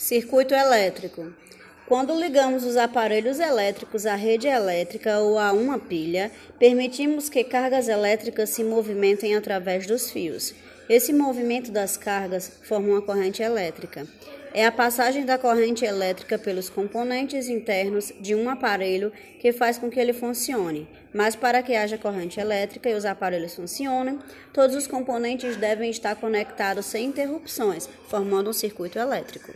Circuito elétrico. Quando ligamos os aparelhos elétricos à rede elétrica ou a uma pilha, permitimos que cargas elétricas se movimentem através dos fios. Esse movimento das cargas forma uma corrente elétrica. É a passagem da corrente elétrica pelos componentes internos de um aparelho que faz com que ele funcione. Mas para que haja corrente elétrica e os aparelhos funcionem, todos os componentes devem estar conectados sem interrupções, formando um circuito elétrico.